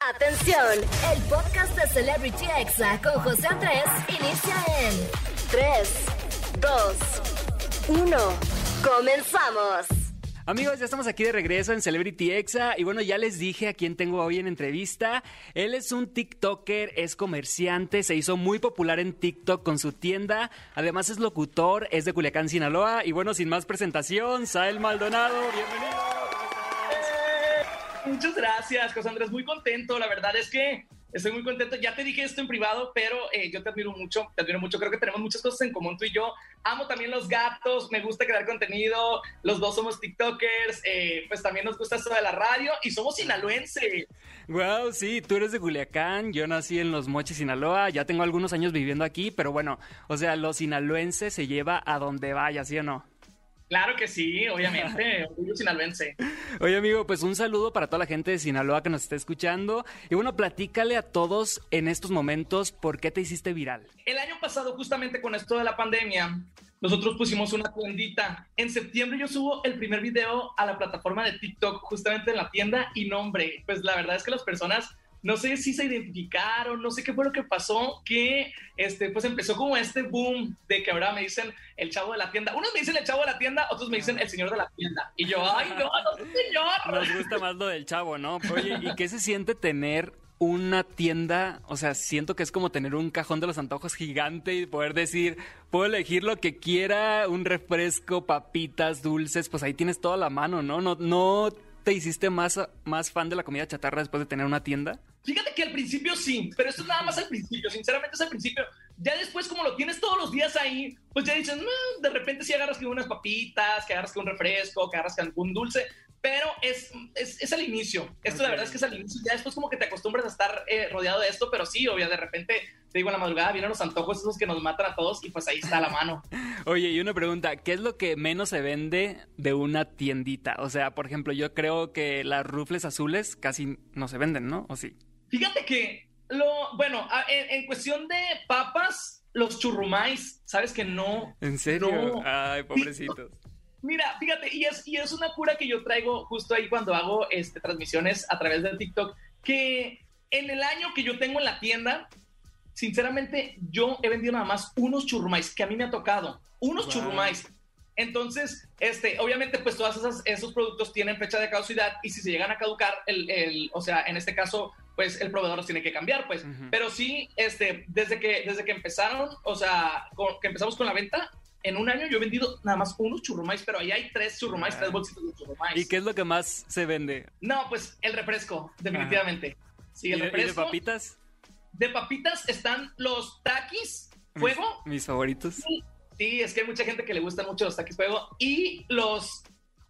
Atención, el podcast de Celebrity Exa con José Andrés inicia en 3, 2, 1. Comenzamos. Amigos, ya estamos aquí de regreso en Celebrity Exa y bueno, ya les dije a quién tengo hoy en entrevista. Él es un TikToker, es comerciante, se hizo muy popular en TikTok con su tienda, además es locutor, es de Culiacán, Sinaloa y bueno, sin más presentación, Sael Maldonado, bienvenido. Muchas gracias, José Andrés. Muy contento. La verdad es que estoy muy contento. Ya te dije esto en privado, pero eh, yo te admiro mucho. Te admiro mucho. Creo que tenemos muchas cosas en común tú y yo. Amo también los gatos. Me gusta crear contenido. Los dos somos TikTokers. Eh, pues también nos gusta esto de la radio y somos sinaloenses. Wow, sí, tú eres de Culiacán. Yo nací en Los Mochis, Sinaloa. Ya tengo algunos años viviendo aquí, pero bueno, o sea, los sinaloenses se lleva a donde vaya, ¿sí o no? Claro que sí, obviamente, orgullo sinaloense. Oye, amigo, pues un saludo para toda la gente de Sinaloa que nos está escuchando. Y bueno, platícale a todos en estos momentos por qué te hiciste viral. El año pasado, justamente con esto de la pandemia, nosotros pusimos una tiendita. En septiembre yo subo el primer video a la plataforma de TikTok, justamente en la tienda, y nombre, pues la verdad es que las personas no sé si se identificaron, no sé qué fue lo que pasó, que este, pues empezó como este boom de que ahora me dicen el chavo de la tienda. Unos me dicen el chavo de la tienda, otros me dicen el señor de la tienda. Y yo, ay, no, no, señor. Nos gusta más lo del chavo, ¿no? Oye, ¿y qué se siente tener una tienda, o sea, siento que es como tener un cajón de los antojos gigante y poder decir, puedo elegir lo que quiera, un refresco, papitas, dulces, pues ahí tienes toda la mano, ¿no? No, no te hiciste más, más fan de la comida chatarra después de tener una tienda? Fíjate que al principio sí, pero esto es nada más al principio, sinceramente es al principio. Ya después, como lo tienes todos los días ahí, pues ya dices, de repente sí agarras que unas papitas, que agarras que un refresco, que agarras que algún dulce, pero es, es, es al inicio. Esto la verdad es que es al inicio. Ya después como que te acostumbras a estar eh, rodeado de esto, pero sí, obvio, de repente te digo, a la madrugada vienen los antojos esos que nos matan a todos y pues ahí está la mano. Oye, y una pregunta, ¿qué es lo que menos se vende de una tiendita? O sea, por ejemplo, yo creo que las rufles azules casi no se venden, ¿no? ¿O sí? Fíjate que, lo, bueno, en, en cuestión de papas, los churrumais, ¿sabes que no? ¿En serio? Ay, pobrecitos. Mira, fíjate, y es, y es una cura que yo traigo justo ahí cuando hago este, transmisiones a través de TikTok, que en el año que yo tengo en la tienda, sinceramente, yo he vendido nada más unos churrumais, que a mí me ha tocado, unos churrumais. Entonces, este, obviamente, pues todos esos productos tienen fecha de caducidad y si se llegan a caducar, el, el, o sea, en este caso, pues el proveedor los tiene que cambiar, pues. Pero sí, este, desde que, desde que empezaron, o sea, que empezamos con la venta, en un año yo he vendido nada más unos churrumais, pero ahí hay tres churrumais, ah. tres bolsitas de churrumais. ¿Y qué es lo que más se vende? No, pues el refresco, definitivamente. Sí, el refresco. ¿Y de papitas? De papitas están los taquis fuego. Mis, favoritos. Sí, sí, es que hay mucha gente que le gustan mucho los taquis fuego. Y los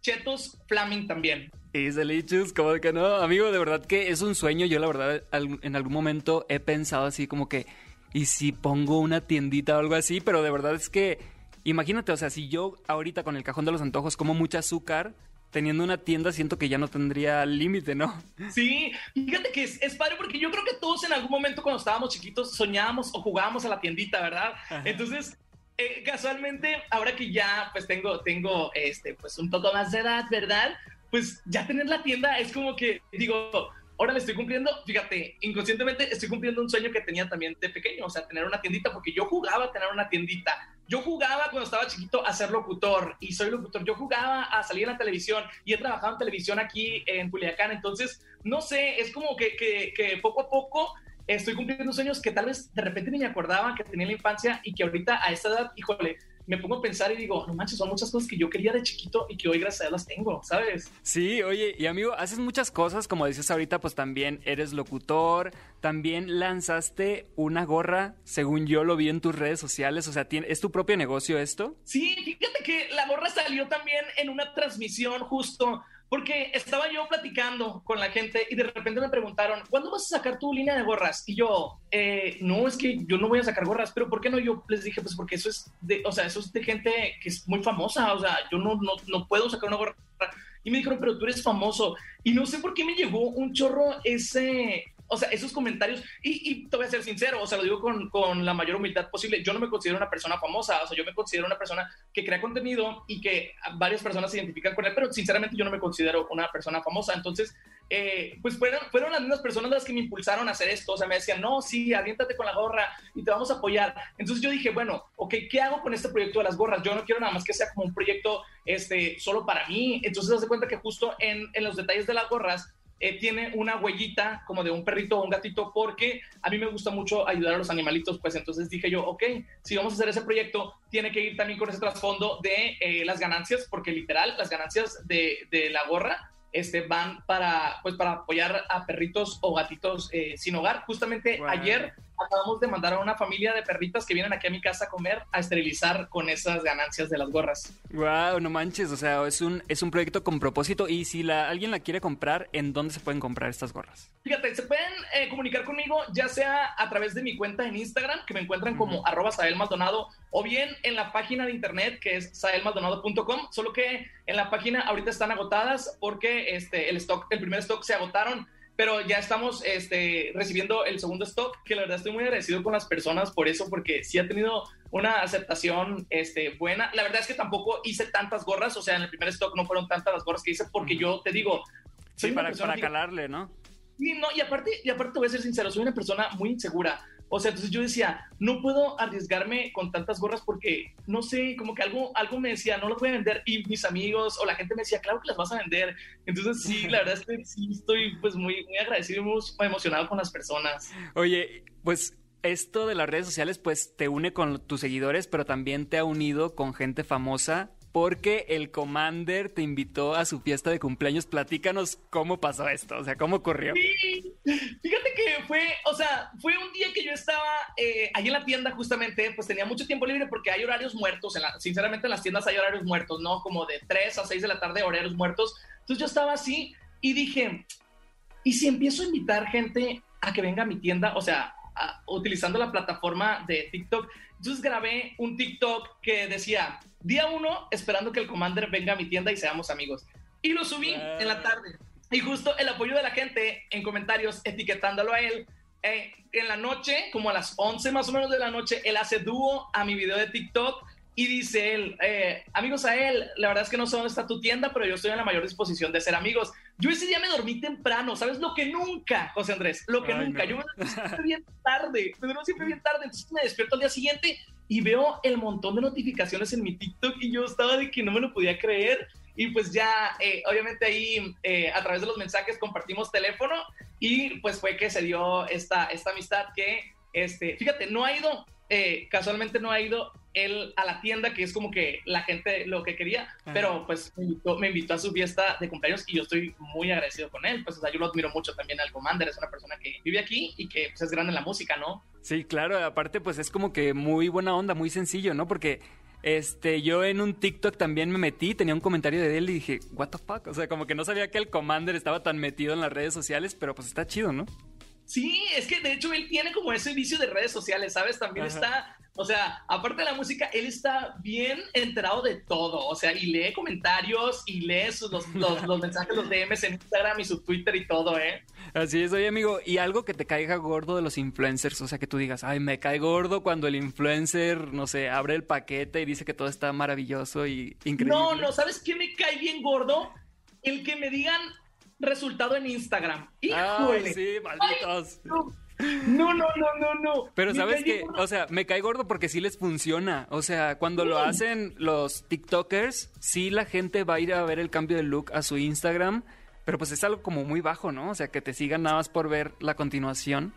chetos flaming también. Y delicious, como de que no, amigo, de verdad que es un sueño. Yo la verdad en algún momento he pensado así como que, ¿y si pongo una tiendita o algo así? Pero de verdad es que Imagínate, o sea, si yo ahorita con el cajón de los antojos como mucho azúcar, teniendo una tienda siento que ya no tendría límite, ¿no? Sí, fíjate que es, padre porque yo creo que todos en algún momento cuando estábamos chiquitos soñábamos o jugábamos a la tiendita, ¿verdad? Entonces, eh, casualmente, ahora que ya pues tengo, tengo este, pues un poco más de edad, ¿verdad? Pues ya tener la tienda es como que digo, ahora le estoy cumpliendo, fíjate, inconscientemente estoy cumpliendo un sueño que tenía también de pequeño, o sea, tener una tiendita, porque yo jugaba a tener una tiendita. Yo jugaba cuando estaba chiquito a ser locutor y soy locutor. Yo jugaba a salir en la televisión y he trabajado en televisión aquí en Culiacán. Entonces, no sé, es como que, que, que poco a poco estoy cumpliendo sueños que tal vez de repente ni me acordaba que tenía en la infancia y que ahorita a esta edad, híjole, me pongo a pensar y digo, no manches, son muchas cosas que yo quería de chiquito y que hoy gracias a Dios las tengo, ¿sabes? Sí, oye, y amigo, haces muchas cosas, como dices ahorita, pues también eres locutor, también lanzaste una gorra, según yo lo vi en tus redes sociales, o sea, ¿es tu propio negocio esto? Sí, fíjate que la gorra salió también en una transmisión justo porque estaba yo platicando con la gente y de repente me preguntaron, ¿cuándo vas a sacar tu línea de gorras? Y yo, eh, no, es que yo no voy a sacar gorras, pero ¿por qué no? Yo les dije, pues porque eso es de, o sea, eso es de gente que es muy famosa, o sea, yo no, no, no puedo sacar una gorra. Y me dijeron, pero tú eres famoso. Y no sé por qué me llegó un chorro ese, o sea, esos comentarios, y, y, te voy a ser sincero, o sea, lo digo con, con, la mayor humildad posible, yo no me considero una persona famosa, o sea, yo me considero una persona que crea contenido y que varias personas se identifican con él, pero sinceramente yo no me considero una persona famosa, entonces eh, pues fueron, fueron las mismas personas las que me impulsaron a hacer esto. O sea, me decían, no, sí, aviéntate con la gorra y te vamos a apoyar. Entonces yo dije, bueno, ok, ¿qué hago con este proyecto de las gorras? Yo no quiero nada más que sea como un proyecto este, solo para mí. Entonces, se cuenta que justo en, en los detalles de las gorras, eh, tiene una huellita como de un perrito o un gatito porque a mí me gusta mucho ayudar a los animalitos, pues entonces dije yo, ok, si vamos a hacer ese proyecto, tiene que ir también con ese trasfondo de eh, las ganancias, porque literal las ganancias de, de la gorra este, van para, pues, para apoyar a perritos o gatitos eh, sin hogar. Justamente ayer acabamos de mandar a una familia de perritas que vienen aquí a mi casa a comer a esterilizar con esas ganancias de las gorras. Wow, no manches, o sea, es un, es un proyecto con propósito y si la, alguien la quiere comprar, ¿en dónde se pueden comprar estas gorras? Fíjate, se pueden eh, comunicar conmigo ya sea a través de mi cuenta en Instagram, que me encuentran como arroba Sael Maldonado, o bien en la página de internet que es saelmaldonado.com, solo que en la página ahorita están agotadas porque este, el, stock, el primer stock se agotaron pero ya estamos este, recibiendo el segundo stock, que la verdad estoy muy agradecido con las personas por eso, porque sí ha tenido una aceptación este, buena. La verdad es que tampoco hice tantas gorras, o sea, en el primer stock no fueron tantas las gorras que hice, porque yo te digo... Sí, para, para calarle, ¿no? Sí, no, y aparte, y aparte te voy a ser sincero, soy una persona muy insegura. O sea, entonces yo decía, no puedo arriesgarme con tantas gorras porque, no sé, como que algo, algo me decía, no lo voy a vender. Y mis amigos o la gente me decía, claro que las vas a vender. Entonces sí, la verdad es que sí estoy pues muy, muy agradecido y muy emocionado con las personas. Oye, pues esto de las redes sociales pues te une con tus seguidores, pero también te ha unido con gente famosa porque el Commander te invitó a su fiesta de cumpleaños. Platícanos cómo pasó esto, o sea, cómo ocurrió. Sí, fíjate que fue, o sea, fue un día que yo estaba eh, ahí en la tienda justamente, pues tenía mucho tiempo libre porque hay horarios muertos, sinceramente en las tiendas hay horarios muertos, ¿no? Como de 3 a 6 de la tarde, horarios muertos. Entonces yo estaba así y dije, ¿y si empiezo a invitar gente a que venga a mi tienda? O sea, utilizando la plataforma de TikTok. Entonces grabé un TikTok que decía, día uno, esperando que el Commander venga a mi tienda y seamos amigos. Y lo subí en la tarde. Y justo el apoyo de la gente en comentarios etiquetándolo a él. Eh, en la noche, como a las 11 más o menos de la noche, él hace dúo a mi video de TikTok y dice él, eh, amigos a él, la verdad es que no sé dónde está tu tienda, pero yo estoy en la mayor disposición de ser amigos. Yo ese día me dormí temprano, ¿sabes? Lo que nunca, José Andrés, lo que nunca. Yo me duermo siempre bien tarde, me duermo siempre bien tarde, entonces me despierto al día siguiente y veo el montón de notificaciones en mi TikTok y yo estaba de que no me lo podía creer. Y pues ya, eh, obviamente ahí eh, a través de los mensajes compartimos teléfono y pues fue que se dio esta, esta amistad que, este, fíjate, no ha ido, casualmente no ha ido él a la tienda, que es como que la gente lo que quería, pero pues me invitó, a su fiesta de cumpleaños y yo estoy muy agradecido con él. Pues o sea, yo lo admiro mucho también al Commander, es una persona que vive aquí y que pues, es grande en la música, ¿no? Sí, claro, aparte pues es como que muy buena onda, muy sencillo, ¿no? Porque este, yo en un TikTok también me metí, tenía un comentario de él y dije, what the fuck, o sea, como que no sabía que el Commander estaba tan metido en las redes sociales, pero pues está chido, ¿no? Sí, es que de hecho él tiene como ese vicio de redes sociales, ¿sabes? También está o sea, aparte de la música, él está bien enterado de todo. O sea, y lee comentarios y lee los, los, mensajes, los DMs en Instagram y su Twitter y todo, ¿eh? Así es, oye, amigo. Y algo que te caiga gordo de los influencers. O sea, que tú digas, ay, me cae gordo cuando el influencer, no sé, abre el paquete y dice que todo está maravilloso y increíble. No, no, ¿sabes qué me cae bien gordo? El que me digan resultado en Instagram. ¡Híjole! Ay, sí, malditos. No, no, no, no, no. Pero sabes que, o sea, me cae gordo porque sí les funciona. O sea, cuando lo hacen los TikTokers, sí la gente va a ir a ver el cambio de look a su Instagram, pero pues es algo como muy bajo, ¿no? O sea, que te sigan nada más por ver la continuación.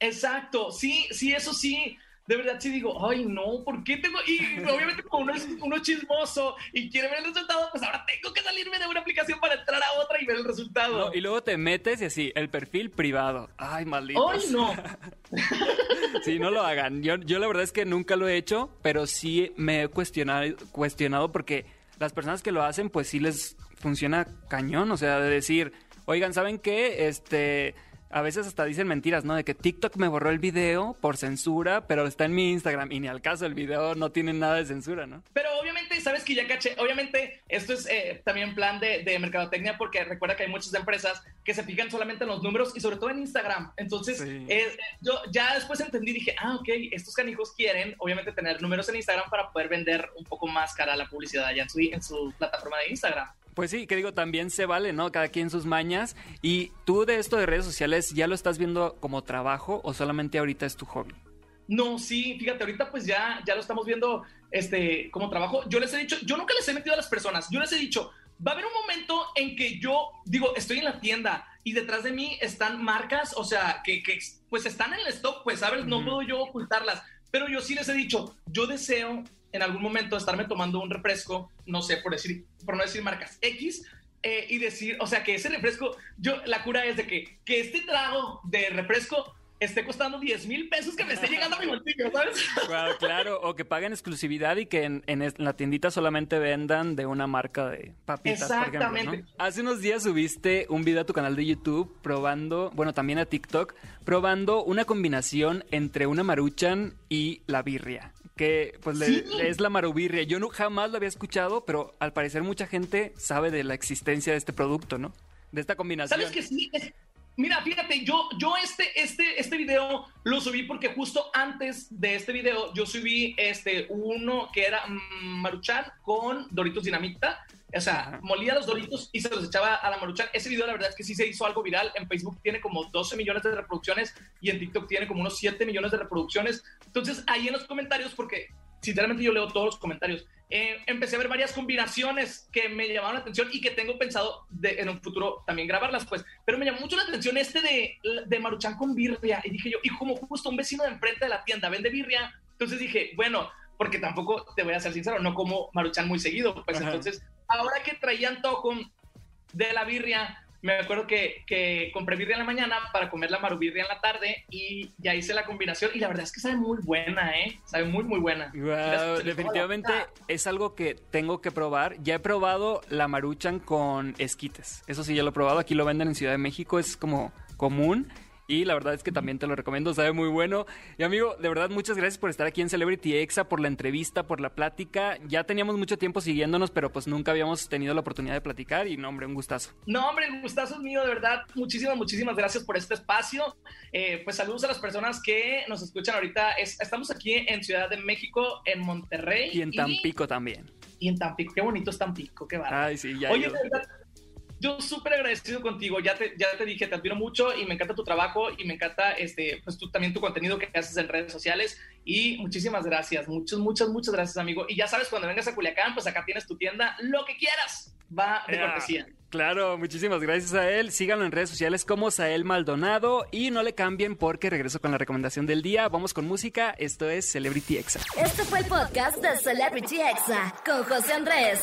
Exacto, sí, sí, eso sí de verdad sí digo, ay no, ¿por qué tengo? Y obviamente como uno es, uno chismoso y quiere ver el resultado, pues ahora tengo que salirme de una aplicación para entrar a otra y ver el resultado. y luego te metes y así, el perfil privado. Ay, maldito. Ay, no. sí, no lo hagan. Yo, yo la verdad es que nunca lo he hecho, pero sí me he cuestionado, cuestionado porque las personas que lo hacen, pues sí les funciona cañón. O sea, de decir, oigan, ¿saben qué? Este a veces hasta dicen mentiras, ¿no? De que TikTok me borró el video por censura, pero está en mi Instagram y ni al caso el video no tiene nada de censura, ¿no? Pero obviamente, sabes que ya caché, obviamente esto es eh, también plan de, de, mercadotecnia porque recuerda que hay muchas empresas que se fijan solamente en los números y sobre todo en Instagram. Entonces, eh, yo ya después entendí, dije, ah, ok, estos canijos quieren obviamente tener números en Instagram para poder vender un poco más cara la publicidad allá en su, en su plataforma de Instagram. Pues sí, que digo, también se vale, ¿no? Cada quien sus mañas. ¿Y tú de esto de redes sociales ya lo estás viendo como trabajo o solamente ahorita es tu hobby? No, sí, fíjate, ahorita pues ya, ya lo estamos viendo este, como trabajo. Yo les he dicho, yo nunca les he metido a las personas, yo les he dicho, va a haber un momento en que yo digo, estoy en la tienda y detrás de mí están marcas, o sea, que, que pues están en el stock, pues, ¿sabes? No puedo yo ocultarlas, pero yo sí les he dicho, yo deseo en algún momento estarme tomando un refresco, no sé, por decir, por no decir marcas X, eh, y decir, o sea, que ese refresco, yo, la cura es de que, que este trago de refresco esté costando 10 mil pesos que me esté llegando a mi bolsillo, ¿sabes? Claro, claro, o que paguen exclusividad y que en, en, la tiendita solamente vendan de una marca de papitas, Exactamente. por ejemplo, Hace unos días subiste un video a tu canal de YouTube probando, bueno, también a TikTok, probando una combinación entre una maruchan y la birria que pues es la marubirria. Yo no, jamás lo había escuchado, pero al parecer mucha gente sabe de la existencia de este producto, ¿no? De esta combinación. ¿Sabes que sí? Mira, fíjate, yo, yo este, este, este video lo subí porque justo antes de este video yo subí este uno que era Maruchan con Doritos Dinamita. O sea, molía los Doritos y se los echaba a la Maruchan. Ese video la verdad es que sí se hizo algo viral. En Facebook tiene como 12 millones de reproducciones y en TikTok tiene como unos 7 millones de reproducciones. Entonces ahí en los comentarios, porque sinceramente yo leo todos los comentarios, eh, empecé a ver varias combinaciones que me llamaron la atención y que tengo pensado de, en un futuro también grabarlas, pues. Pero me llamó mucho la atención este de, de Maruchan con birria. Y dije yo, y como justo un vecino de enfrente de la tienda vende birria, entonces dije, bueno, porque tampoco te voy a ser sincero, no como Maruchan muy seguido. Pues entonces, ahora que traían toco de la birria, me acuerdo que, que, compré birria en la mañana para comer la marubirria en la tarde y ya hice la combinación y la verdad es que sabe muy buena, ¿eh? Sabe muy, muy buena. definitivamente es algo que tengo que probar. Ya he probado la maruchan con esquites. Eso sí, ya lo he probado. Aquí lo venden en Ciudad de México. Es como común y la verdad es que también te lo recomiendo, sabe muy bueno. Y amigo, de verdad muchas gracias por estar aquí en Celebrity Exa, por la entrevista, por la plática. Ya teníamos mucho tiempo siguiéndonos, pero pues nunca habíamos tenido la oportunidad de platicar y no, hombre, un gustazo. No, hombre, un gustazo es mío, de verdad. Muchísimas, muchísimas gracias por este espacio. Eh, pues saludos a las personas que nos escuchan ahorita. estamos aquí en Ciudad de México, en Monterrey. Y en Tampico también. Y en Tampico, qué bonito es Tampico, qué barato. Ay, sí, ya. Oye, de verdad, yo súper agradecido contigo, ya te, ya te dije, te admiro mucho y me encanta tu trabajo y me encanta este, pues tú, también tu contenido que haces en redes sociales y muchísimas gracias, muchas, muchas, muchas gracias amigo. Y ya sabes, cuando vengas a Culiacán, pues acá tienes tu tienda, lo que quieras, va de cortesía. Claro, muchísimas gracias a él. Síganlo en redes sociales como Sael Maldonado y no le cambien porque regreso con la recomendación del día. Vamos con música. Esto es Celebrity Exa. Este fue el podcast de Celebrity Exa con José Andrés.